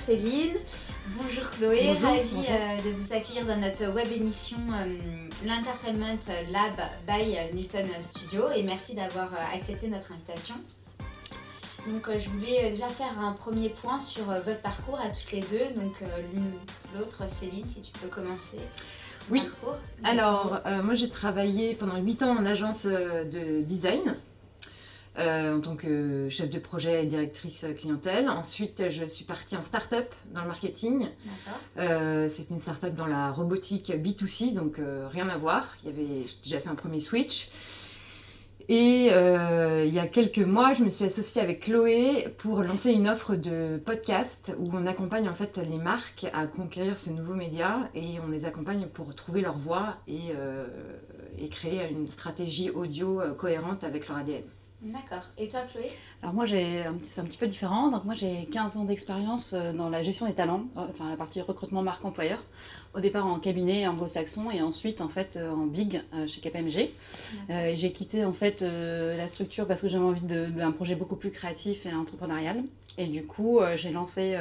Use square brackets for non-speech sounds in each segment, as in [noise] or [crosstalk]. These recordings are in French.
Céline, bonjour Chloé, Bonjour, ravie bonjour. euh, de vous accueillir dans notre web émission euh, l'Entertainment Lab by Newton Studio et merci d'avoir euh, accepté notre invitation. Donc euh, je voulais déjà faire un premier point sur votre parcours à toutes les deux, donc l'une l'autre Céline si tu peux commencer. Oui. parcours. Alors, moi j'ai travaillé pendant 8 ans en agence de design euh, en tant que chef de projet et directrice clientèle. Ensuite, je suis partie en start-up dans le marketing. Euh, C'est une start-up dans la robotique B2C, donc euh, rien à voir. Il y avait j'ai déjà fait un premier switch. Et il y a quelques mois, je me suis associée avec Chloé pour lancer une offre de podcast où on accompagne en fait les marques à conquérir ce nouveau média et on les accompagne pour trouver leur voix et, et créer une stratégie audio cohérente avec leur ADN. D'accord. Et toi Chloé? Alors moi, j'ai c'est un petit peu différent. Donc moi, j'ai 15 ans d'expérience euh, dans la gestion des talents, euh, enfin la partie recrutement marque employeur. Au départ en cabinet anglo-saxon et ensuite en fait euh, en big euh, chez KPMG. Euh, j'ai quitté en fait euh, la structure parce que j'avais envie d'un projet beaucoup plus créatif et entrepreneurial. Et du coup, euh, j'ai lancé,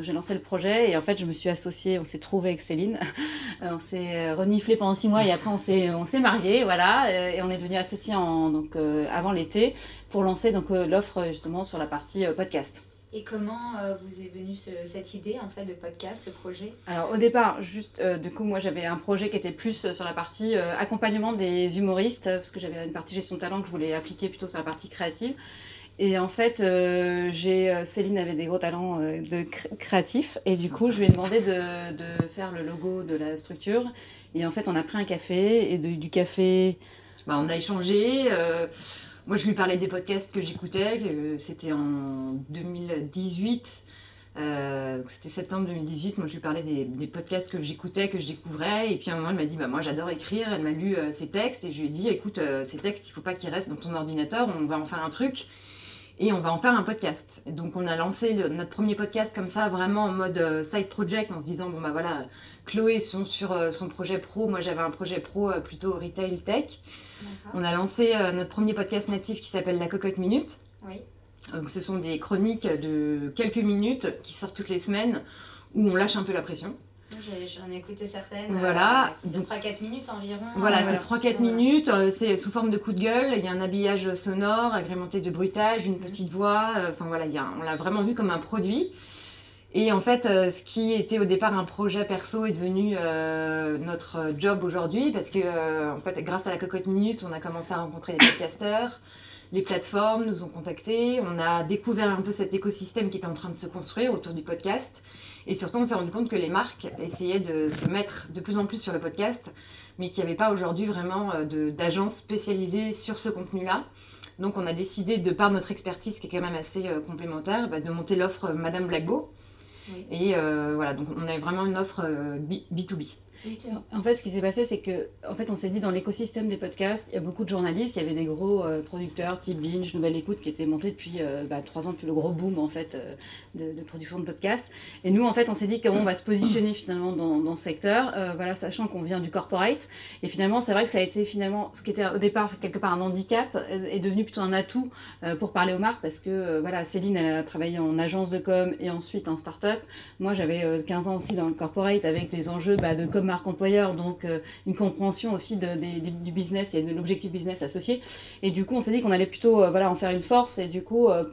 j'ai lancé le projet et en fait, je me suis associée, on s'est trouvé avec Céline. [laughs] On s'est reniflé pendant six mois et après, on s'est, on s'est mariés, voilà. et on est devenus associés en, donc, avant l'été pour lancer donc l'offre justement sur la partie podcast. Et comment euh, vous est venue ce- cette idée en fait de podcast, ce projet? Alors au départ, juste euh, du coup, moi j'avais un projet qui était plus euh, sur la partie accompagnement des humoristes parce que j'avais une partie gestion de talent que je voulais appliquer plutôt sur la partie créative. Et en fait, j'ai Céline avait des gros talents de cré- créatif et du coup, je lui ai demandé de, faire le logo de la structure. Et en fait, on a pris un café et du café. Bah, on a échangé. Euh, moi, je lui parlais des podcasts que j'écoutais. que C'était en 2018. euh, C'était septembre 2018. Moi, je lui parlais des, podcasts que j'écoutais, que je découvrais. Et puis, à un moment, elle m'a dit bah, Moi, j'adore écrire. Elle m'a lu euh, ses textes. Et je lui ai dit Écoute, euh, ces textes, il faut pas qu'ils restent dans ton ordinateur. On va en faire un truc. Et on va en faire un podcast. Et donc, on a lancé notre premier podcast comme ça, vraiment en mode euh, side project, en se disant Bon, bah voilà, Chloé sont sur euh, son projet pro. Moi, j'avais un projet pro euh, plutôt retail tech. On a lancé euh, notre premier podcast natif qui s'appelle La Cocotte Minute. Oui. Donc, ce sont des chroniques de quelques minutes qui sortent toutes les semaines où on lâche un peu la pression. J'en ai écouté certaines. Voilà. euh, de Donc- 3-4 minutes environ. Voilà, Euh, c'est 3-4 minutes, euh, c'est sous forme de coup de gueule, il y a un habillage sonore agrémenté de bruitage, une petite voix, enfin voilà, il y a- on l'a vraiment vu comme un produit. Et en fait, euh, ce qui était au départ un projet perso est devenu euh, notre job aujourd'hui parce que, euh, en fait, grâce à la cocotte minute, on a commencé à rencontrer des podcasteurs, les plateformes nous ont contactés, on a découvert un peu cet écosystème qui était en train de se construire autour du podcast. Et surtout, on s'est rendu compte que les marques essayaient de se mettre de plus en plus sur le podcast, mais qu'il n'y avait pas aujourd'hui vraiment d'agence spécialisée sur ce contenu-là. Donc, on a décidé, de par notre expertise qui est quand même assez complémentaire, bah, de monter l'offre Madame Blackbo. Et euh, voilà, donc on a vraiment une offre euh, B- B2B. En fait, ce qui s'est passé, c'est que, en fait, on s'est dit dans l'écosystème des podcasts, il y a beaucoup de journalistes, il y avait des gros euh, producteurs type Binge, Nouvelle Écoute, qui étaient montés depuis euh, bah, trois ans, depuis le gros boom en fait euh, de, production de podcasts. Et nous, en fait, on s'est dit comment on va se positionner finalement dans, ce secteur, euh, voilà, sachant qu'on vient du corporate. Et finalement, c'est vrai que ça a été finalement ce qui était au départ quelque part un handicap euh, est devenu plutôt un atout euh, pour parler aux marques parce que euh, voilà, Céline, elle a travaillé en agence de com et ensuite en start-up. Moi, j'avais euh, 15 ans aussi dans le corporate avec des enjeux bah, de com marque employeur, donc euh, une compréhension aussi de- des- des- du business et de l'objectif business associé. Et du coup, on s'est dit qu'on allait plutôt euh, voilà, en faire une force et du coup, euh,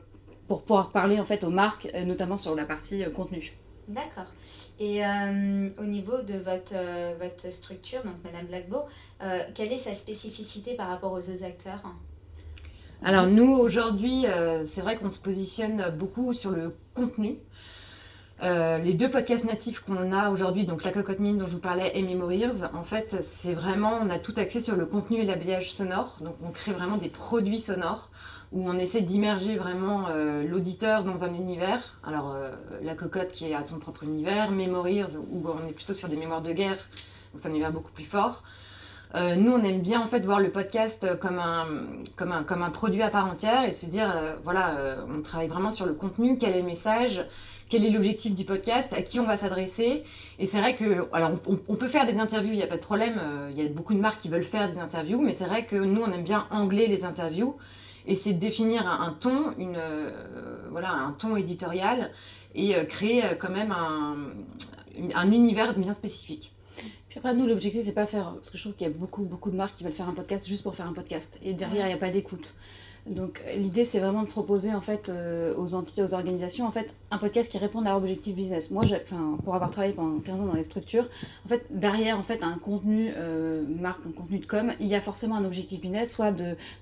pour pouvoir parler en fait aux marques, euh, notamment sur la partie euh, contenu. D'accord. Et euh, au niveau de votre, euh, votre structure, donc Madame Blackbo, euh, quelle est sa spécificité par rapport aux autres acteurs? Alors nous, aujourd'hui, euh, c'est vrai qu'on se positionne beaucoup sur le contenu. Euh, les deux podcasts natifs qu'on a aujourd'hui, donc La Cocotte Mine dont je vous parlais et Memories, en fait, c'est vraiment, on a tout axé sur le contenu et l'habillage sonore. Donc, on crée vraiment des produits sonores où on essaie d'immerger vraiment euh, l'auditeur dans un univers. Alors, euh, La Cocotte qui à son propre univers, Memories où on est plutôt sur des mémoires de guerre, donc c'est un univers beaucoup plus fort. Nous, on aime bien en fait voir le podcast comme un, comme un, comme un produit à part entière et se dire, voilà, on travaille vraiment sur le contenu, quel est le message, quel est l'objectif du podcast, à qui on va s'adresser. Et c'est vrai que, alors, on, on peut faire des interviews, il n'y a pas de problème. euh, Il y a beaucoup de marques qui veulent faire des interviews, mais c'est vrai que nous, on aime bien angler les interviews et c'est de définir un, un ton, une, euh, voilà, un ton éditorial et euh, créer quand même un, un univers bien spécifique. Puis après, nous, l'objectif, c'est pas faire. Parce que je trouve qu'il y a beaucoup, beaucoup de marques qui veulent faire un podcast juste pour faire un podcast. Et derrière, il n'y a pas d'écoute. Donc, l'idée, c'est vraiment de proposer, en fait, euh, aux entités, aux organisations, en fait, un podcast qui réponde à leur objectif business. Moi, enfin, pour avoir travaillé pendant 15 ans dans les structures, en fait, derrière, en fait, un contenu euh, marque, un contenu de com, il y a forcément un objectif business, soit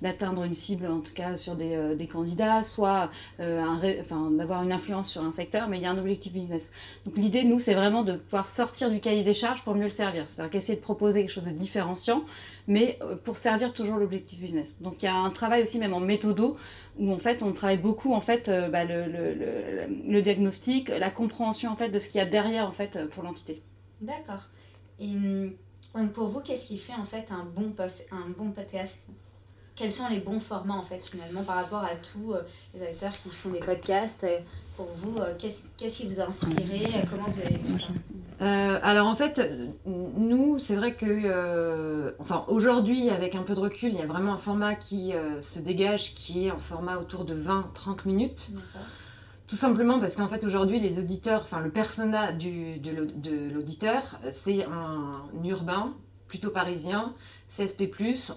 d'atteindre une cible, en tout cas, sur des, euh, des candidats, soit euh, un d'avoir une influence sur un secteur, mais il y a un objectif business. Donc l'idée, nous, c'est vraiment de pouvoir sortir du cahier des charges pour mieux le servir. C'est-à-dire qu'essayer de proposer quelque chose de différenciant, mais pour servir toujours l'objectif business. Donc il y a un travail aussi même en méthodo, où en fait on travaille beaucoup en fait euh, bah, le, le- diagnostic, la compréhension en fait de ce qu'il y a derrière en fait euh, pour l'entité. D'accord. Et hum, donc pour vous, qu'est-ce qui fait en fait un bon, post- un bon podcast? Quels sont les bons formats en fait finalement par rapport à tous euh, les acteurs qui font des podcasts euh, Pour vous, euh, qu'est-ce qu'est-ce qui vous a inspiré Euh, Comment vous avez vu ça Euh, alors en fait, nous, c'est vrai que, euh, enfin aujourd'hui, avec un peu de recul, il y a vraiment un format qui euh, se dégage, qui est un format autour de 20-30 minutes. D'accord. Tout simplement parce qu'en fait aujourd'hui, les auditeurs, enfin le persona du, de l'au- de l'auditeur, c'est un urbain, plutôt parisien, CSP+,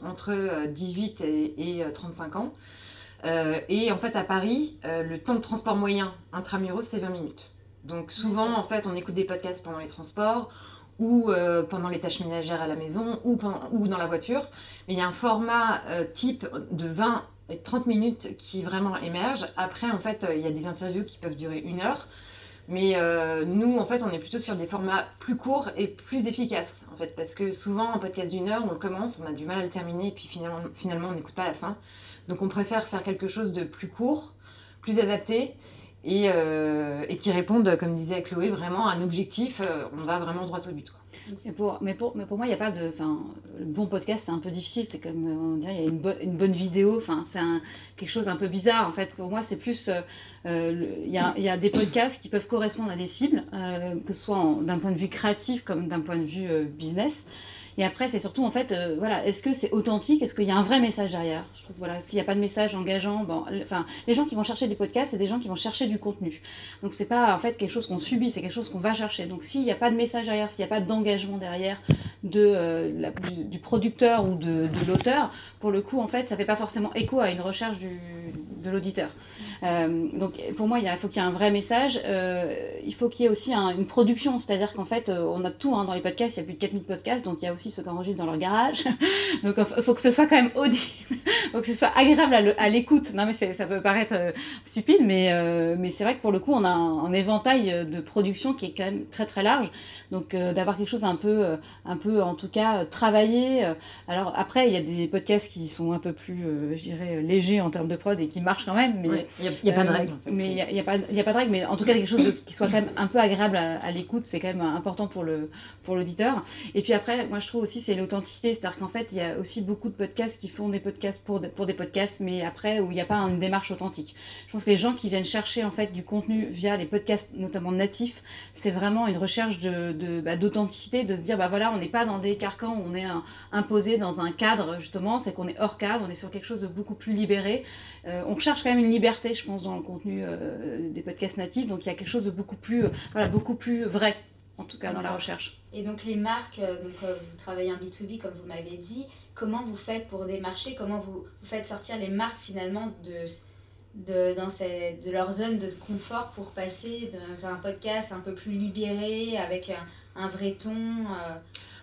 entre euh, 18 et, et, euh, 35 ans. Euh, et en fait à Paris, euh, le temps de transport moyen intramuros, c'est 20 minutes. Donc souvent, en fait, on écoute des podcasts pendant les transports ou euh, pendant les tâches ménagères à la maison ou, pendant- ou dans la voiture. Mais il y a un format euh, type de 20 et 30 minutes qui vraiment émerge. Après, en fait, euh, il y a des interviews qui peuvent durer une heure. Mais euh, nous, en fait, on est plutôt sur des formats plus courts et plus efficaces, en fait, parce que souvent, un podcast d'une heure, on le commence, on a du mal à le terminer, et puis finalement, on n'écoute pas la fin. Donc, on préfère faire quelque chose de plus court, plus adapté, et, euh, qui répondent, comme disait Chloé, vraiment à un objectif. euh, on va vraiment droit au but. Pour, mais, pour, mais pour moi, il n'y a pas de. Le bon podcast, c'est un peu difficile. C'est comme, euh, on dirait, il y a une, une bonne vidéo. C'est quelque chose un peu bizarre. En fait, pour moi, c'est plus. euh, euh, Il y, a, y a des podcasts qui peuvent correspondre à des cibles, que ce soit d'un point de vue créatif comme d'un point de vue business. Et après, c'est surtout, en fait, euh, voilà, est-ce que c'est authentique? Est-ce qu'il y a un vrai message derrière? Je trouve, voilà, s'il n'y a pas de message engageant, bon, enfin, les gens qui vont chercher des podcasts, c'est des gens qui vont chercher du contenu. Donc, c'est pas, en fait, quelque chose qu'on subit, c'est quelque chose qu'on va chercher. Donc, s'il n'y a pas de message derrière, s'il n'y a pas d'engagement derrière de, euh, du, du producteur ou de, de l'auteur, pour le coup, en fait, ça fait pas forcément écho à une recherche du, de l'auditeur. Euh, donc, pour moi, il faut qu'il y ait un vrai message. Il faut qu'il y ait aussi un- une production, c'est-à-dire qu'en fait, on a tout hein, dans les podcasts, il y a plus de 4000 podcasts, donc il y a aussi ceux qui enregistrent dans leur garage. [laughs] donc, il faut que ce soit quand même audible, il [laughs] faut que ce soit agréable à l'écoute. Non, mais ça peut paraître euh, stupide, mais, euh, mais c'est vrai que pour le coup, on a un, un éventail euh, de production qui est quand même très très large. Donc, euh, d'avoir quelque chose un peu, un peu en tout cas, travaillé. alors, après, il y a des podcasts qui sont un peu plus, je dirais, légers en termes de prod et qui marchent quand même, mais. Ouais, Il n'y a, pas de règle. en fait. Mais il n'y a, il y a pas il y a pas de règle, mais en tout cas quelque chose de- qui soit quand même un peu agréable à, à l'écoute, c'est quand même important pour le pour l'auditeur. Et puis après, moi je trouve aussi c'est l'authenticité, c'est-à-dire qu'en fait il y a aussi beaucoup de podcasts qui font des podcasts pour pour des podcasts, mais après où il n'y a pas une démarche authentique. Je pense que les gens qui viennent chercher en fait du contenu via les podcasts notamment natifs, c'est vraiment une recherche de de- bah, d'authenticité, de se dire bah voilà on n'est pas dans des carcans où on est imposé dans un cadre justement, c'est qu'on est hors cadre, on est sur quelque chose de beaucoup plus libéré. Euh, on recherche quand même une liberté, je pense, dans le contenu euh, des podcasts natifs. Donc il y a quelque chose de beaucoup plus, euh, voilà, beaucoup plus vrai, en tout cas dans la recherche. Et donc les marques, euh, donc, euh, vous travaillez en B2B comme vous m'avez dit, comment vous faites pour démarcher? Comment vous, vous faites sortir les marques finalement de, de, dans ces- de leur zone de confort pour passer dans un podcast un peu plus libéré, avec un, un vrai ton euh,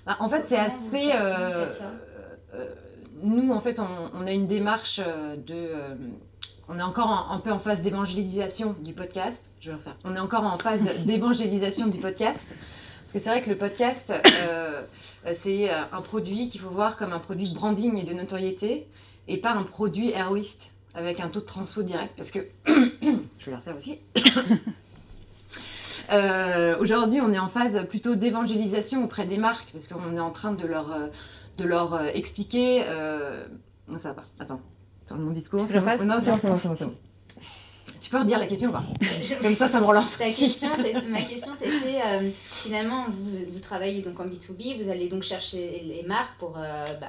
Bah, en fait, c'est vous assez. faites- comment euh, vous faites ça? euh, nous, en fait, on, on a une démarche euh, de. Euh, on est encore un, un peu en phase d'évangélisation du podcast. je vais refaire. On est encore en phase [laughs] d'évangélisation du podcast. Parce que c'est vrai que le podcast, euh, c'est euh, un produit qu'il faut voir comme un produit de branding et de notoriété et pas un produit héroïste avec un taux de transfo direct. Parce que, [coughs] je vais le refaire aussi. [coughs] Euh, Aujourd'hui, on est en phase plutôt d'évangélisation auprès des marques parce qu'on est en train de leur, euh, de leur euh, expliquer. Euh... Ça va pas. Attends. Attends, mon discours. Fasse Non, c'est bon, c'est bon, c'est bon, c'est bon. Tu peux redire la question ou pas [laughs] Comme ça, ça me relance question, c'est- ma [laughs] question c'était euh, finalement vous, vous travaillez donc en B2B, vous allez donc chercher les marques pour, euh, bah,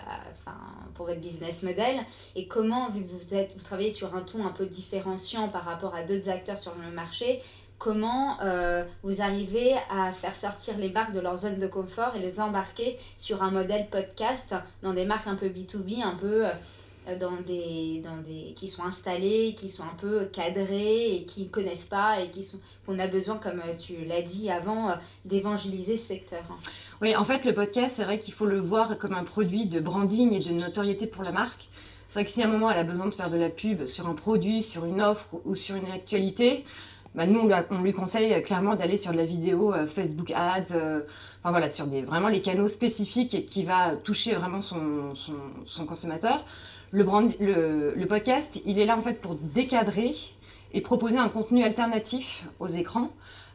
pour votre business model et comment vu que vous, êtes, vous travaillez sur un ton un peu différenciant par rapport à d'autres acteurs sur le marché, comment euh, vous arrivez à faire sortir les marques de leur zone de confort et les embarquer sur un modèle podcast dans des marques un peu B2B, un peu... euh, dans des, dans des qui sont installés, qui sont un peu cadrés et qui ne connaissent pas et qui sont qu'on a besoin, comme euh, tu l'as dit avant, euh, d'évangéliser ce secteur. hein. Oui, en fait, le podcast, c'est vrai qu'il faut le voir comme un produit de branding et de notoriété pour la marque. C'est vrai que si à un moment elle a besoin de faire de la pub sur un produit, sur une offre ou sur une actualité, bah, nous, on lui, on lui conseille clairement d'aller sur de la vidéo, Facebook Ads, enfin voilà, sur des, vraiment les canaux spécifiques qui va toucher vraiment son, son consommateur. Le, podcast, il est là en fait pour décadrer et proposer un contenu alternatif aux écrans.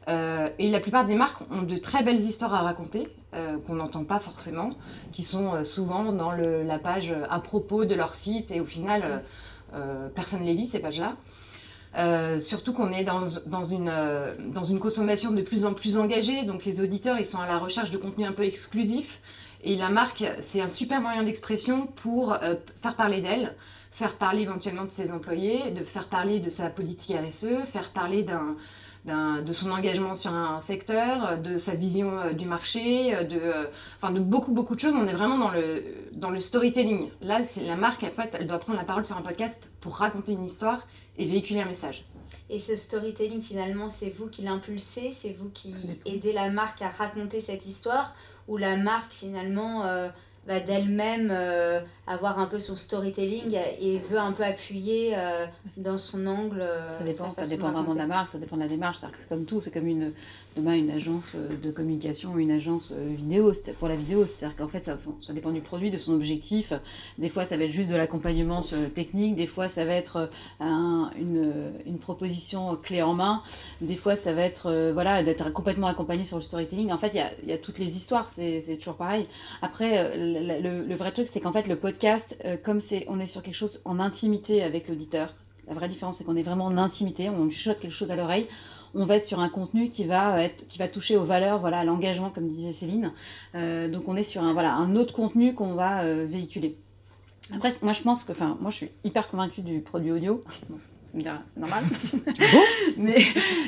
Euh, et la plupart des marques ont de très belles histoires à raconter, euh, qu'on n'entend pas forcément, qui sont euh, souvent dans la page à propos de leur site, et au final, personne ne les lit, ces pages-là. Surtout qu'on est dans, une, dans une consommation de plus en plus engagée, donc les auditeurs, ils sont à la recherche de contenu un peu exclusif, et la marque, c'est un super moyen d'expression pour euh, faire parler d'elle, faire parler éventuellement de ses employés, de faire parler de sa politique RSE, faire parler d'un de son engagement sur un secteur, de sa vision euh, du marché, euh, de, euh, enfin de beaucoup beaucoup de choses. On est vraiment dans le, dans le storytelling. Là, c'est la marque, en fait, elle doit prendre la parole sur un podcast pour raconter une histoire et véhiculer un message. Et ce storytelling, finalement, c'est vous qui l'impulsez, c'est vous qui aidez la marque à raconter cette histoire, ou la marque, finalement, euh, va d'elle-même euh, avoir un peu son storytelling et veut un peu appuyer euh, dans son angle. euh, Ça dépend, ça dépend vraiment de la marque, ça dépend de la démarche. C'est comme tout, c'est comme une, demain une agence euh, de communication, une agence vidéo, pour la vidéo. C'est-à-dire qu'en fait, ça, ça dépend du produit, de son objectif. Des fois, ça va être juste de l'accompagnement technique. Des fois, ça va être un- une, une proposition clé en main. Des fois, ça va être voilà, d'être complètement accompagné sur le storytelling. En fait, il y a, il y a toutes les histoires, c'est toujours pareil. Après, le, le- le vrai truc, c'est qu'en fait, le podcast, euh, comme c'est, on est sur quelque chose en intimité avec l'auditeur, la vraie différence, c'est qu'on est vraiment en intimité, on chuchote quelque chose à l'oreille. On va être sur un contenu qui va, être, qui va toucher aux valeurs, voilà, à l'engagement, comme disait Céline. Euh, donc on est sur un, voilà, un autre contenu qu'on va euh, véhiculer. Après, moi je pense que, enfin, moi je suis hyper convaincue du produit audio. [laughs] Tu me diras, c'est normal. [laughs] mais,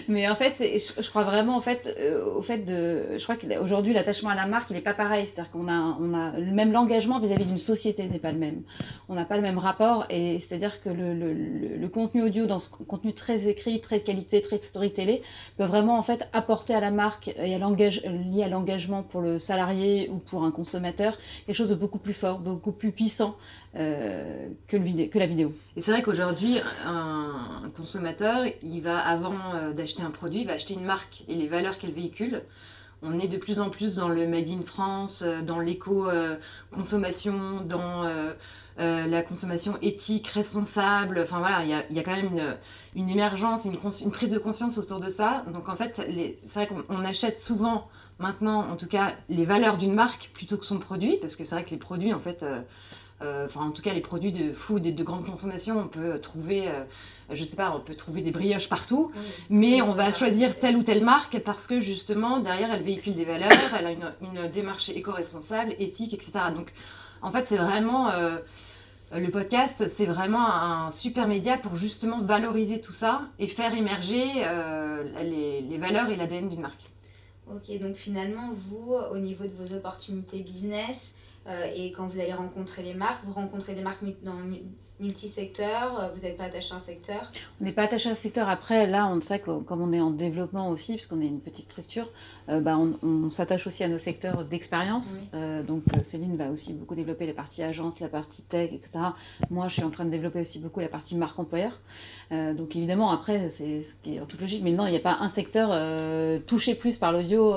mais en fait, je, je crois vraiment en fait, euh, au fait de. Je crois qu'aujourd'hui, l'attachement à la marque, il n'est pas pareil. C'est-à-dire qu'on a, on a le même l'engagement vis-à-vis d'une société n'est pas le même. On n'a pas le même rapport. Et c'est-à-dire que le, le- le- le contenu audio, dans ce contenu très écrit, très de qualité, très storytellé, peut vraiment en fait apporter à la marque et à lié à l'engagement pour le salarié ou pour un consommateur quelque chose de beaucoup plus fort, beaucoup plus puissant euh, que, le que la vidéo. Et c'est vrai qu'aujourd'hui, un, consommateur, il va, avant euh, d'acheter un produit, il va acheter une marque et les valeurs qu'elle véhicule. On est de plus en plus dans le Made in France, euh, dans l'éco-consommation, dans euh, euh, la consommation éthique, responsable. Enfin voilà, il y a, quand même une, émergence, une, une prise de conscience autour de ça. Donc en fait, c'est vrai qu'on on achète souvent, maintenant en tout cas, les valeurs d'une marque plutôt que son produit, parce que c'est vrai que les produits, en fait... euh, enfin en tout cas les produits de food et de grande consommation, on peut trouver, euh, je sais pas, on peut trouver des brioches partout, mais on va choisir telle ou telle marque parce que justement derrière elle véhicule des valeurs, elle a une, une démarche éco-responsable, éthique, etc. Donc en fait c'est vraiment euh, le podcast, c'est vraiment un super média pour justement valoriser tout ça et faire émerger euh, les, les valeurs et l'ADN d'une marque. Ok, donc finalement, vous, au niveau de vos opportunités business, et quand vous allez rencontrer les marques, vous rencontrez des marques dans mu- multisecteur Vous n'êtes pas attaché à un secteur? On n'est pas attaché à un secteur. Après, là, on sait que comme on est en développement aussi, puisqu'on est une petite structure, bah, on, s'attache aussi à nos secteurs d'expérience. donc Céline va aussi beaucoup développer la partie agence, la partie tech, etc. Moi, je suis en train de développer aussi beaucoup la partie marque employeur. donc évidemment, après, c'est ce qui est en toute logique. Mais non, il n'y a pas un secteur touché plus par l'audio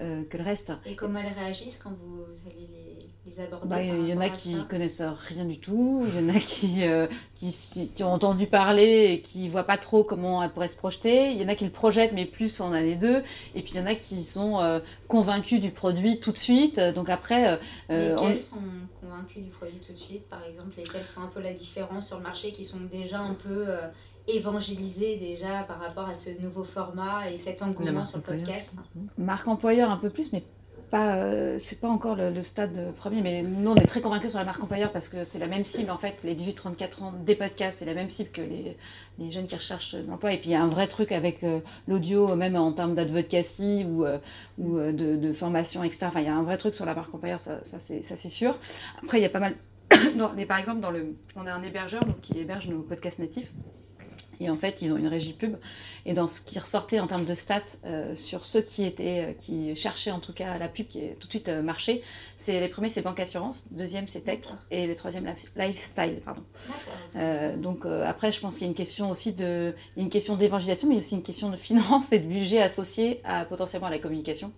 euh, que le reste. Et comment elles réagissent quand vous, allez les, les aborder bah, Il y en a qui connaissent rien du tout, il y en a qui, euh, qui, qui, ont entendu parler et qui voient pas trop comment elles pourraient se projeter, il y en a qui le projettent mais plus en année 2, et puis il y en a qui sont euh, convaincus du produit tout de suite. Donc après... lesquels sont convaincus du produit tout de suite, par exemple? Lesquels font un peu la différence sur le marché, qui sont déjà un peu évangéliser déjà par rapport à ce nouveau format et cet engouement sur le podcast Marque employeur un peu plus, mais pas, euh, c'est pas encore le, stade premier, mais nous on est très convaincus sur la marque employeur parce que c'est la même cible en fait, les 18-34 ans des podcasts, c'est la même cible que les, les jeunes qui recherchent l'emploi. Et puis il y a un vrai truc avec euh, l'audio, même en termes d'advocacy ou, euh, ou de, de, formation, etc. Enfin, il y a un vrai truc sur la marque employeur, ça, ça c'est sûr. Après, il y a pas mal. [coughs] mais par exemple, dans le, on a un hébergeur donc, qui héberge nos podcasts natifs. Et en fait, ils ont une régie pub. Et dans ce qui ressortait en termes de stats euh, sur ceux qui étaient, euh, qui cherchaient en tout cas la pub qui est tout de suite euh, marché, c'est les premiers c'est banque assurance, deuxième c'est tech et le troisième lifestyle pardon. donc après, je pense qu'il y a une question aussi de, il y a une question d'évangélisation, mais il y a aussi une question de finance et de budget associé à potentiellement à la communication.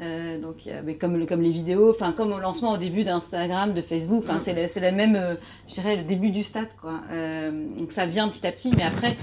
donc mais comme comme les vidéos, enfin comme au lancement au début d'Instagram, de Facebook, enfin c'est la, la, même, je dirais le début du stade quoi. donc ça vient petit à petit, mais après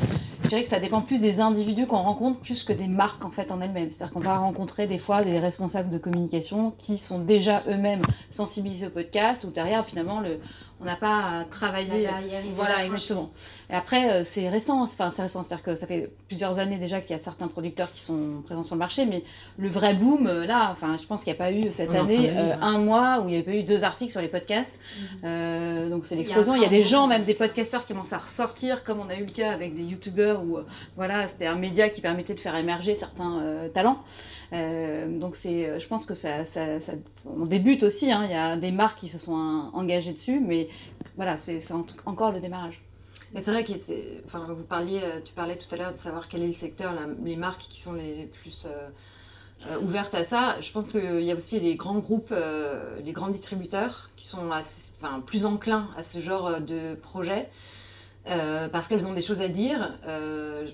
je dirais que ça dépend plus des individus qu'on rencontre plus que des marques en fait en elles-mêmes. C'est-à-dire qu'on va rencontrer des fois des responsables de communication qui sont déjà eux-mêmes sensibilisés au podcast ou derrière finalement le, on n'a pas à travailler. voilà, exactement. Et après, euh, c'est récent, enfin c'est récent, c'est-à-dire que ça fait plusieurs années déjà qu'il y a certains producteurs qui sont présents sur le marché, mais le vrai boom, euh, là, enfin je pense qu'il n'y a pas eu cette année euh, un mois où il n'y avait pas eu deux articles sur les podcasts. Mhm. donc c'est l'explosion. Il, y a des gens, même des podcasteurs qui commencent à ressortir, comme on a eu le cas avec des youtubeurs où voilà, c'était un média qui permettait de faire émerger certains talents. donc c'est, je pense que ça, ça, on débute aussi. Hein. il y a des marques qui se sont engagées dessus, mais voilà, c'est encore le démarrage. Et c'est vrai que enfin, vous parliez, euh, tu parlais tout à l'heure de savoir quel est le secteur, les marques qui sont les, plus euh, euh, ouvertes à ça. Je pense qu'il y a aussi les grands groupes, les grands distributeurs qui sont enfin, plus enclins à ce genre de projet. parce qu'elles ont des choses à dire.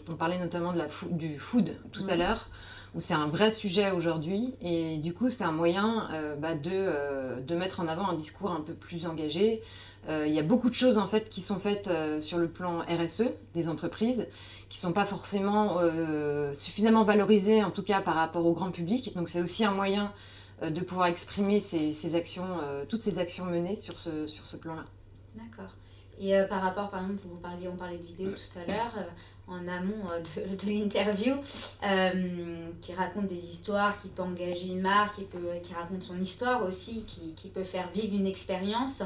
on parlait notamment de la du food tout à l'heure, où c'est un vrai sujet aujourd'hui. Et du coup, c'est un moyen bah, de, de, mettre en avant un discours un peu plus engagé, euh, il y a beaucoup de choses en fait qui sont faites euh, sur le plan RSE des entreprises qui sont pas forcément euh, suffisamment valorisées en tout cas par rapport au grand public. Donc c'est aussi un moyen de pouvoir exprimer ces, actions, toutes ces actions menées sur ce, sur ce plan-là. D'accord. Et par rapport, par exemple, vous parliez, on parlait de vidéo tout à l'heure, en amont de, [laughs] de l'interview, qui raconte des histoires, qui peut engager une marque, qui, peut, qui raconte son histoire aussi, qui, qui peut faire vivre une expérience.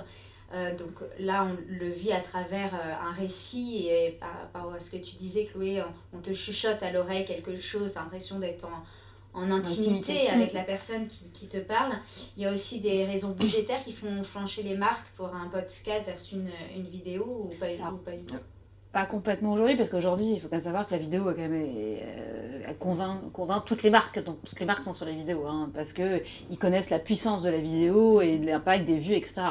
Euh, donc là, on le vit à travers euh, un récit et par rapport à ce que tu disais, Chloé, on, te chuchote à l'oreille quelque chose, l'impression d'être en, en, intimité, avec la personne qui, qui, te parle. Il y a aussi des raisons budgétaires qui font flancher les marques pour un podcast versus une, une vidéo ou pas, ou pas du tout pas complètement aujourd'hui, parce qu'aujourd'hui, il faut quand même savoir que la vidéo, quand même, euh, elle convainc, convainc, toutes les marques. Donc, toutes les marques sont sur les vidéos, hein, parce qu'ils connaissent la puissance de la vidéo et l'impact des vues, etc.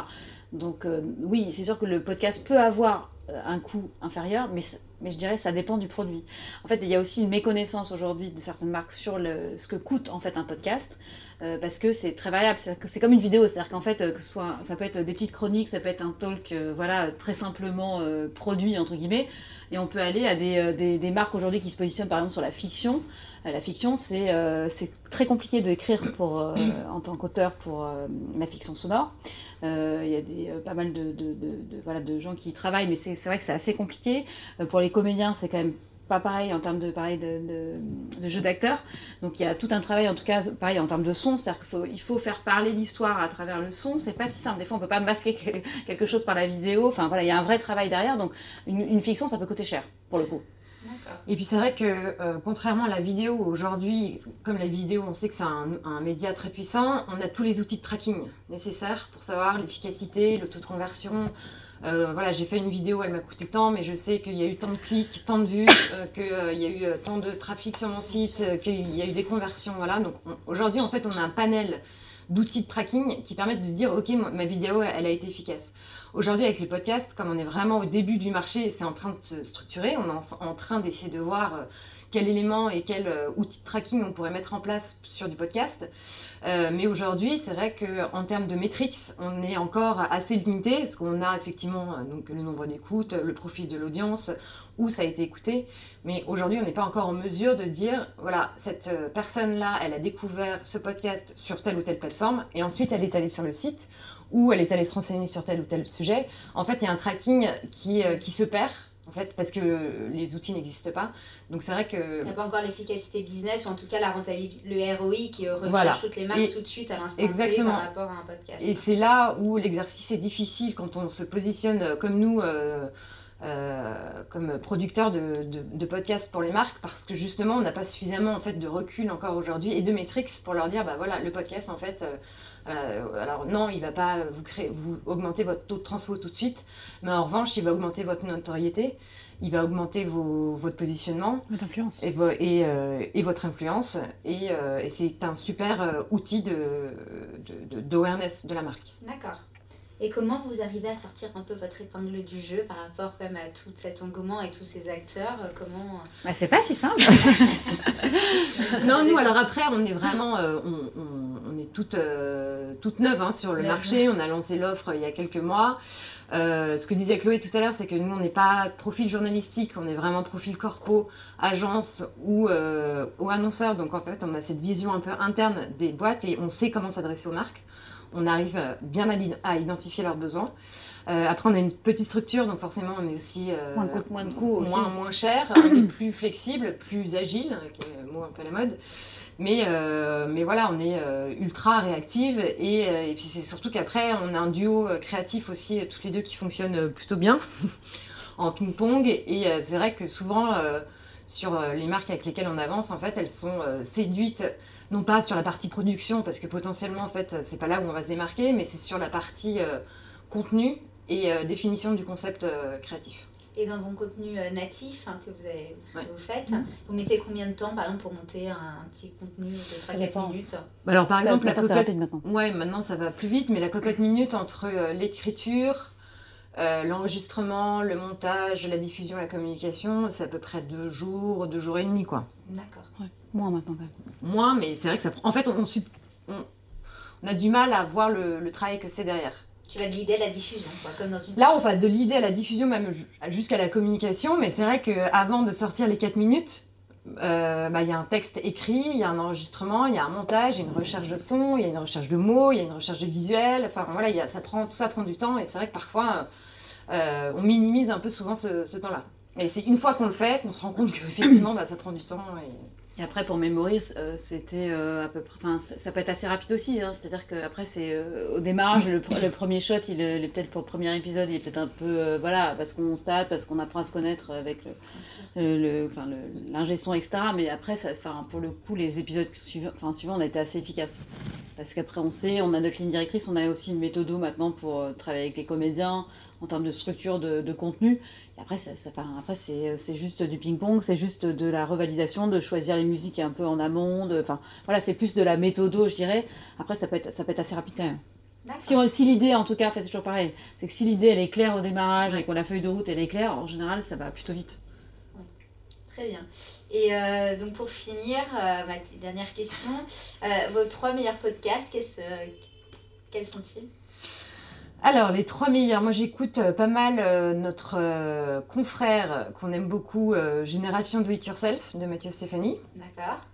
Donc euh, oui, c'est sûr que le podcast peut avoir euh, un coût inférieur, mais, mais je dirais que ça dépend du produit. En fait, il y a aussi une méconnaissance aujourd'hui de certaines marques sur ce que coûte en fait un podcast, euh, parce que c'est très variable. C'est comme une vidéo, c'est-à-dire qu'en fait, que soit, ça peut être des petites chroniques, ça peut être un talk, voilà, très simplement produit entre guillemets, et on peut aller à des marques aujourd'hui qui se positionnent par exemple sur la fiction. La fiction, c'est très compliqué d'écrire en tant qu'auteur pour la fiction sonore. Euh, il y a des, euh, pas mal de, gens qui y travaillent, mais c'est vrai que c'est assez compliqué. Euh, pour les comédiens, c'est quand même pas pareil en termes de, pareil de, jeu d'acteur. Donc il y a tout un travail, en tout cas, pareil en termes de son, c'est-à-dire qu'il faut, il faut faire parler l'histoire à travers le son. C'est pas si simple. Des fois, on peut pas masquer quelque chose par la vidéo. Enfin voilà, il y a un vrai travail derrière. Donc une fiction, ça peut coûter cher pour le coup. Et puis c'est vrai que euh, contrairement à la vidéo, aujourd'hui, comme la vidéo, on sait que c'est un, média très puissant, on a tous les outils de tracking nécessaires pour savoir l'efficacité, le taux de conversion, voilà, j'ai fait une vidéo, elle m'a coûté tant, mais je sais qu'il y a eu tant de clics, tant de vues, qu'il y a eu tant de trafic sur mon site, qu'il y a eu des conversions. Voilà. Donc aujourd'hui, en fait, on a un panel d'outils de tracking qui permettent de dire, OK, ma vidéo, elle a été efficace. Aujourd'hui, avec les podcasts, comme on est vraiment au début du marché, c'est en train de se structurer, on est en train d'essayer de voir quel élément et quel euh, outil de tracking on pourrait mettre en place sur du podcast. Euh, mais aujourd'hui, c'est vrai qu'en termes de métriques, on est encore assez limité parce qu'on a effectivement euh, donc, le nombre d'écoutes, le profil de l'audience, où ça a été écouté. Mais aujourd'hui, on n'est pas encore en mesure de dire, voilà, cette personne-là, elle a découvert ce podcast sur telle ou telle plateforme et ensuite elle est allée sur le site ou elle est allée se renseigner sur tel ou tel sujet. En fait, il y a un tracking qui, qui se perd en fait, parce que les outils n'existent pas. Donc c'est vrai que... Il n'y a pas encore l'efficacité business, ou en tout cas la rentabilité, le ROI qui recherche toutes les marques tout de suite à l'instant T par rapport à un podcast. Et c'est là où l'exercice est difficile quand on se positionne comme nous, euh, euh, comme producteur de, de, podcasts pour les marques, parce que justement on n'a pas suffisamment en fait, de recul encore aujourd'hui et de métriques pour leur dire, bah voilà, le podcast en fait... Euh, euh, alors non, il ne va pas vous, créer, vous augmenter votre taux de transfo tout de suite, mais en revanche, il va augmenter votre notoriété, il va augmenter votre positionnement. Votre influence. Et, euh, et, votre influence. Et, euh, et c'est un super outil d'awareness de, de, de la marque. D'accord. Et comment vous arrivez à sortir un peu votre épingle du jeu par rapport comme à tout cet engouement et tous ces acteurs Comment bah, C'est pas si simple. [laughs] non, nous alors après on est vraiment, on, on, est toute toute neuve hein, sur le marché. On a lancé l'offre il y a quelques mois. Euh, ce que disait Chloé tout à l'heure, c'est que nous, on n'est pas profil journalistique, on est vraiment profil corpo, agence ou, euh, ou annonceur. Donc en fait, on a cette vision un peu interne des boîtes et on sait comment s'adresser aux marques. On arrive bien à, identifier leurs besoins. Euh, après, on a une petite structure, donc forcément, on est aussi moins, de moins, de coûts moins, moins cher, [coughs] plus flexible, plus agile, qui est un mot un peu à la mode. Mais, euh, mais voilà, on est euh, ultra réactive et, euh, et puis c'est surtout qu'après, on a un duo créatif aussi, toutes les deux qui fonctionnent plutôt bien [laughs] en ping-pong. Et c'est vrai que souvent, sur les marques avec lesquelles on avance, en fait, elles sont séduites non pas sur la partie production parce que potentiellement en fait c'est pas là où on va se démarquer mais c'est sur la partie contenu et définition du concept créatif et dans vos contenus euh, natifs hein, que, vous avez, vous faites, mm. vous mettez combien de temps, par exemple, pour monter un, petit contenu de 3-4 minutes? Bah Alors, par exemple, la cocotte... maintenant. Ouais, maintenant, ça va plus vite, mais la cocotte minute entre euh, l'écriture, euh, l'enregistrement, le montage, la diffusion, la communication, c'est à peu près deux jours, deux jours et demi, quoi. D'accord. Moins maintenant, quand même. Moins, mais c'est vrai que ça prend... En fait, on, on, a du mal à voir le travail que c'est derrière. Tu vas de l'idée à la diffusion, quoi, comme dans une... Là, on va de l'idée à la diffusion, même jusqu'à la communication, mais c'est vrai qu'avant de sortir les 4 minutes, euh, bah, il y a un texte écrit, il y a un enregistrement, il y a un montage, il y a une recherche de son, il y a une recherche de mots, il y a une recherche de visuel, enfin voilà, y a, ça prend, tout ça prend du temps, et c'est vrai que parfois, euh, on minimise un peu souvent ce, temps-là. Et c'est une fois qu'on le fait qu'on se rend compte qu'effectivement, bah, ça prend du temps. Et... Et après, pour Memories, euh, c'était euh, à peu près. Enfin, ça, peut être assez rapide aussi. Hein. C'est-à-dire qu'après, c'est euh, au démarrage, le, premier shot, il, est peut-être pour le premier épisode, il est peut-être un peu. voilà, parce qu'on stade, parce qu'on apprend à se connaître avec le, enfin, l'ingé son, etc. Mais après, ça, enfin, pour le coup, les épisodes suivants, enfin, suivants, on a été assez efficaces. Parce qu'après, on sait, on a notre ligne directrice, on a aussi une méthode maintenant pour travailler avec les comédiens, en termes de structure de, contenu. Et après, ça, après c'est juste du ping-pong, c'est juste de la revalidation, de choisir les musiques un peu en amont. Enfin, voilà, c'est plus de la méthodo, je dirais. Après, ça peut être, ça peut être assez rapide quand même. Si, si l'idée, en tout cas, c'est toujours pareil, c'est que si l'idée elle est claire au démarrage et qu'on la feuille de route elle est claire, en général, ça va plutôt vite. Très bien. Et euh, donc pour finir, euh, ma dernière question, euh, vos trois meilleurs podcasts, quels sont-ils? Alors, les trois meilleurs, moi j'écoute euh, pas mal euh, notre euh, confrère qu'on aime beaucoup, Génération Do It Yourself de Mathieu Stéphanie. D'accord.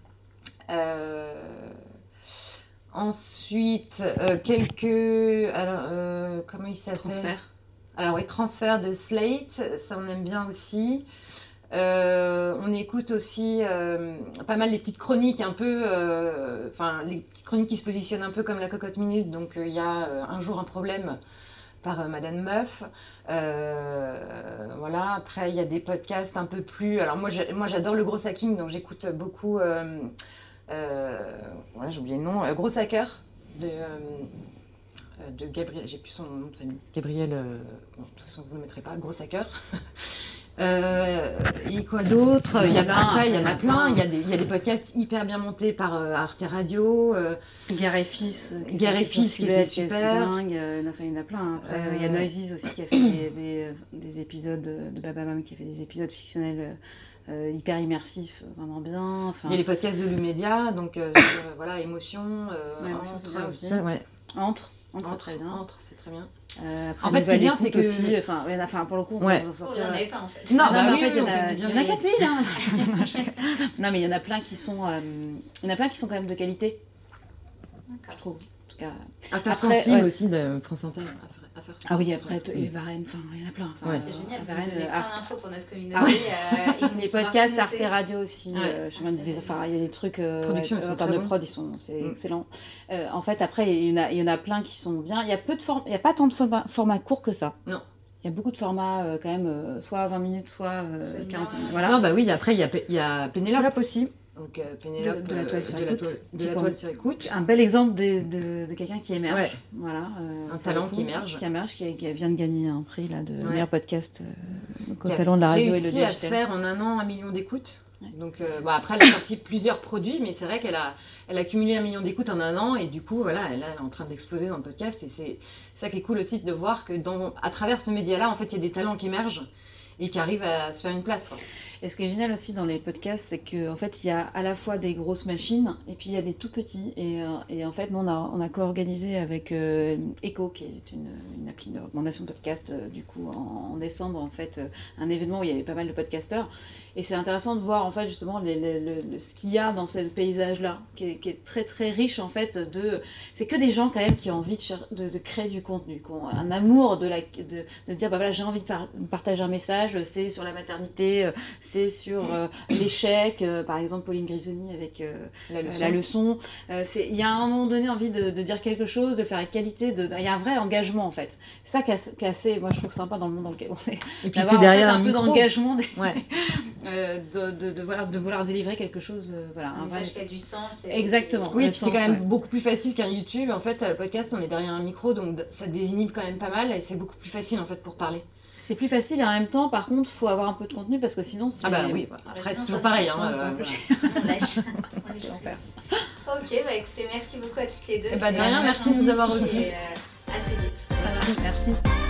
ensuite, quelques. Alors, comment il s'appelle? Transfert. Alors, oui, Transfert de Slate, ça on aime bien aussi. On écoute aussi pas mal les petites chroniques un peu, enfin les petites chroniques qui se positionnent un peu comme la cocotte minute. Donc il y a un jour un problème par euh, Madame Meuf. Euh, voilà, après il y a des podcasts un peu plus. Alors moi j'adore le gros hacking, donc j'écoute beaucoup. Euh, voilà, j'ai oublié le nom. gros hacker de. Gabriel, j'ai plus son nom de famille. Gabriel, de toute façon vous ne le mettrez pas, gros hacker. [laughs] Euh, et quoi d'autre? Il y a après, il y en a plein. Il y a des, il y a des podcasts hyper bien montés par euh, Arte Radio. Euh, Guerre et Fils. Guerre et Fils qui était super. Dingue. Il y en a plein. Après, il y a Noises aussi qui a fait des, des, des, épisodes de Bababam, qui a fait des épisodes fictionnels. hyper immersifs, vraiment bien. Enfin... Il y a les podcasts de Lumedia, donc sur, voilà, émotion, ouais, entre, aussi. Ouais. Entre, entre, très bien. Entre, c'est très bien. Euh, en fait, ce qui est bien, c'est que. Aussi, enfin, enfin, pour le coup, on ouais. peut en sortir. Oh, il y en avait plein en fait. Non, non bah, mais oui, en fait, il y en a, il y en a 4000. Hein. [laughs] non, mais il y en a plein qui sont. Euh, il y en a plein qui sont quand même de qualité. Je trouve. En tout cas. Affaire sensible ouais. aussi de France Inter. Ah oui, après, et Varenne, enfin, il y en a plein. Enfin, C'est génial, Varenne, vous avez plein d'infos pour notre communauté. Ah, euh, les [laughs] podcasts, Arte Radio aussi. Euh, des, enfin, il y a des trucs euh, en termes de prod, ils sont, c'est mm. excellent. Euh, en fait, après, il y, en a, il y en a plein qui sont bien. Il y a peu de il y a pas tant de formats, courts que ça. Non. Il y a beaucoup de formats euh, quand même, euh, soit 20 minutes, soit 45 minutes. Voilà. Non, bah oui, après, il y a, il y a Pénélope aussi. Donc euh, Pénélope de, la toile sur, écoute, de la toile sur écoute. Un bel exemple de, de, de quelqu'un qui émerge. Ouais. Voilà, euh, un talent qui émerge. Qui émerge, qui, qui, vient de gagner un prix là, de meilleur podcast euh, au Salon de la radio et le digital. réussi à faire en un an un million d'écoutes. Donc euh, après, elle a sorti plusieurs produits, mais c'est vrai qu'elle a, elle a cumulé un million d'écoutes en un an, et du coup, voilà, elle, elle est en train d'exploser dans le podcast. Et c'est ça qui est cool aussi de voir que dans, à travers ce média-là, en fait, il y a des talents qui émergent et qui arrivent à se faire une place. Quoi. Et ce qui est génial aussi dans les podcasts, c'est qu'en en fait, il y a à la fois des grosses machines et puis il y a des tout petits. Et, euh, en fait, nous, on a, co-organisé avec euh, Echo, qui est une, une appli de recommandation podcast, euh, du coup, en, décembre, en fait, un événement où il y avait pas mal de podcasteurs. Et c'est intéressant de voir en fait justement ce qu'il y a dans ce paysage-là, qui est, très très riche en fait. De, c'est que des gens quand même qui ont envie de, créer du contenu, qui ont un amour de, de, dire bah voilà j'ai envie de par, partager un message, c'est sur la maternité, c'est sur euh, l'échec, euh, par exemple Pauline Grisoni avec euh, la leçon. La leçon. c'est, il y a à un moment donné envie de, dire quelque chose, de le faire avec qualité, de, il y a un vrai engagement en fait. C'est ça qui est assez, moi je trouve sympa dans le monde dans lequel on est. Et puis tu es derrière en fait, un, un peu d'engagement. Ouais. [laughs] Euh, de, de, de, voilà, de vouloir délivrer quelque chose. Euh, voilà, un message qui a du sens. Exactement. Oui, c'est quand même ouais. beaucoup plus facile qu'un YouTube. En fait, podcast, on est derrière un micro, donc ça désinhibe quand même pas mal et c'est beaucoup plus facile en fait pour parler. C'est plus facile et en même temps, par contre, faut avoir un peu de contenu parce que sinon, c'est. Ah bah oui, après c'est toujours pareil. Hein, euh, [laughs] [laughs] ok, bah écoutez, merci beaucoup à toutes les deux. Et bah de rien, merci de nous avoir reçus. Euh, à très vite. Merci. merci.